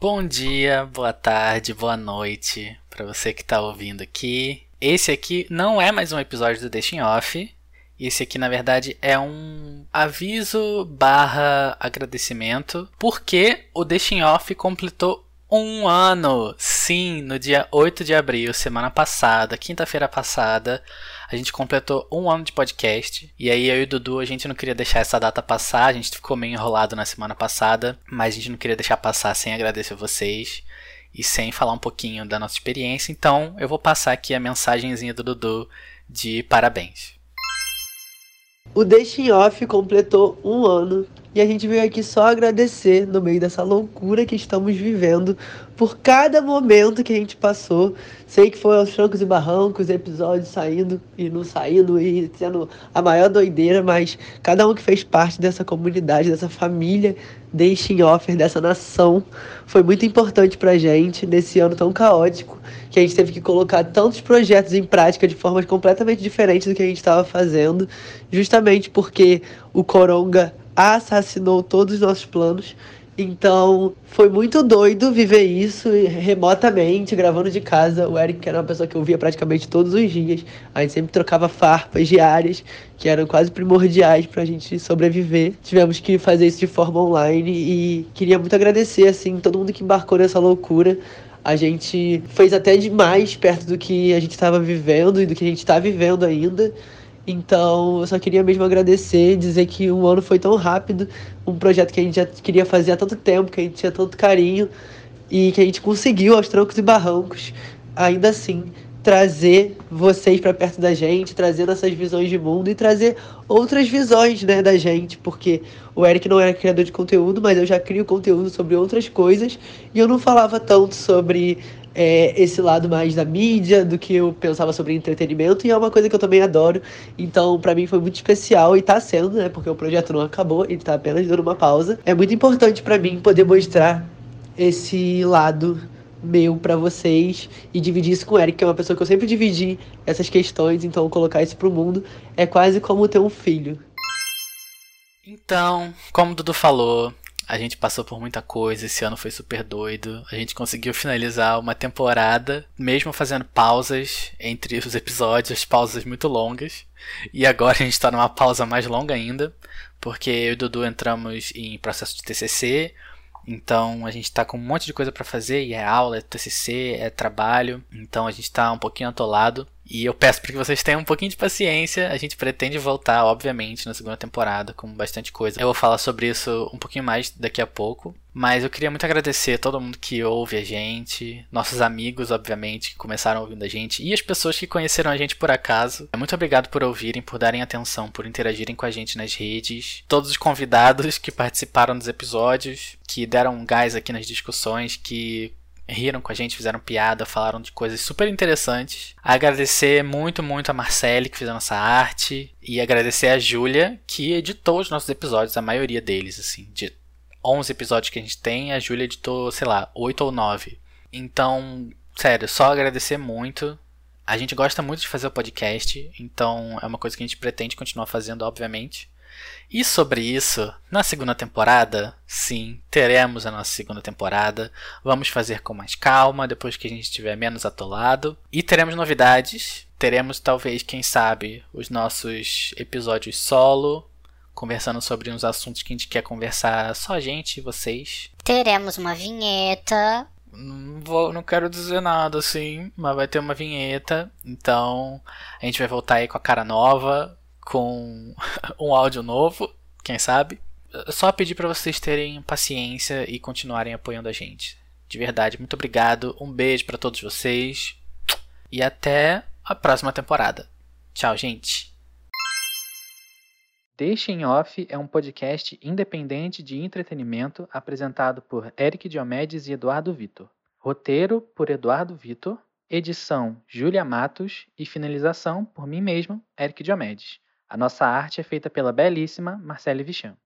Bom dia, boa tarde, boa noite para você que está ouvindo aqui. Esse aqui não é mais um episódio do Deixem Off. Esse aqui, na verdade, é um aviso barra agradecimento, porque o Deixem Off completou um ano! Sim, no dia 8 de abril, semana passada, quinta-feira passada, a gente completou um ano de podcast. E aí eu e o Dudu, a gente não queria deixar essa data passar, a gente ficou meio enrolado na semana passada, mas a gente não queria deixar passar sem agradecer vocês e sem falar um pouquinho da nossa experiência. Então eu vou passar aqui a mensagenzinha do Dudu de parabéns. O Deixem Off completou um ano e a gente veio aqui só agradecer no meio dessa loucura que estamos vivendo por cada momento que a gente passou. Sei que foi aos trancos e barrancos, episódios saindo e não saindo e sendo a maior doideira, mas cada um que fez parte dessa comunidade, dessa família Deixem Offer, dessa nação, foi muito importante pra gente nesse ano tão caótico que a gente teve que colocar tantos projetos em prática de formas completamente diferentes do que a gente estava fazendo, justamente porque o Coronga assassinou todos os nossos planos. Então, foi muito doido viver isso remotamente, gravando de casa. O Eric, que era uma pessoa que eu via praticamente todos os dias, a gente sempre trocava farpas diárias, que eram quase primordiais para a gente sobreviver. Tivemos que fazer isso de forma online e queria muito agradecer, assim, todo mundo que embarcou nessa loucura. A gente fez até demais perto do que a gente estava vivendo e do que a gente está vivendo ainda. Então, eu só queria mesmo agradecer, dizer que um ano foi tão rápido, um projeto que a gente já queria fazer há tanto tempo, que a gente tinha tanto carinho e que a gente conseguiu aos trancos e barrancos, ainda assim, trazer vocês para perto da gente, trazer nossas visões de mundo e trazer outras visões, né, da gente, porque o Eric não era criador de conteúdo, mas eu já crio conteúdo sobre outras coisas e eu não falava tanto sobre é, esse lado mais da mídia, do que eu pensava sobre entretenimento, e é uma coisa que eu também adoro. Então, para mim foi muito especial e tá sendo, né? Porque o projeto não acabou, ele tá apenas dando uma pausa. É muito importante para mim poder mostrar esse lado meu para vocês e dividir isso com o Eric, que é uma pessoa que eu sempre dividi essas questões, então colocar isso pro mundo é quase como ter um filho. Então, como o Dudu falou, a gente passou por muita coisa, esse ano foi super doido. A gente conseguiu finalizar uma temporada, mesmo fazendo pausas entre os episódios, pausas muito longas. E agora a gente está numa pausa mais longa ainda, porque eu e o Dudu entramos em processo de TCC, então a gente está com um monte de coisa para fazer, e é aula, é TCC, é trabalho, então a gente está um pouquinho atolado. E eu peço para que vocês tenham um pouquinho de paciência. A gente pretende voltar, obviamente, na segunda temporada com bastante coisa. Eu vou falar sobre isso um pouquinho mais daqui a pouco. Mas eu queria muito agradecer a todo mundo que ouve a gente, nossos amigos, obviamente, que começaram ouvindo a gente, e as pessoas que conheceram a gente por acaso. Muito obrigado por ouvirem, por darem atenção, por interagirem com a gente nas redes. Todos os convidados que participaram dos episódios, que deram um gás aqui nas discussões, que riram com a gente, fizeram piada, falaram de coisas super interessantes. Agradecer muito, muito a Marcele, que fez a nossa arte, e agradecer a Júlia, que editou os nossos episódios, a maioria deles, assim, de 11 episódios que a gente tem, a Júlia editou, sei lá, 8 ou 9. Então, sério, só agradecer muito. A gente gosta muito de fazer o podcast, então é uma coisa que a gente pretende continuar fazendo, obviamente. E sobre isso, na segunda temporada, sim, teremos a nossa segunda temporada. Vamos fazer com mais calma, depois que a gente estiver menos atolado. E teremos novidades. Teremos, talvez, quem sabe, os nossos episódios solo, conversando sobre uns assuntos que a gente quer conversar só a gente e vocês. Teremos uma vinheta. Não, vou, não quero dizer nada assim, mas vai ter uma vinheta. Então a gente vai voltar aí com a cara nova, com um áudio novo, quem sabe. Só pedir para vocês terem paciência e continuarem apoiando a gente. De verdade, muito obrigado. Um beijo para todos vocês e até a próxima temporada. Tchau, gente. Deixe em Off é um podcast independente de entretenimento apresentado por Eric Diomedes e Eduardo Vitor. Roteiro por Eduardo Vitor, edição Júlia Matos e finalização por mim mesmo, Eric Diomedes. A nossa arte é feita pela belíssima Marcele Vichan.